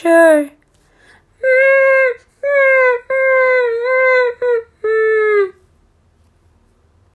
Sure.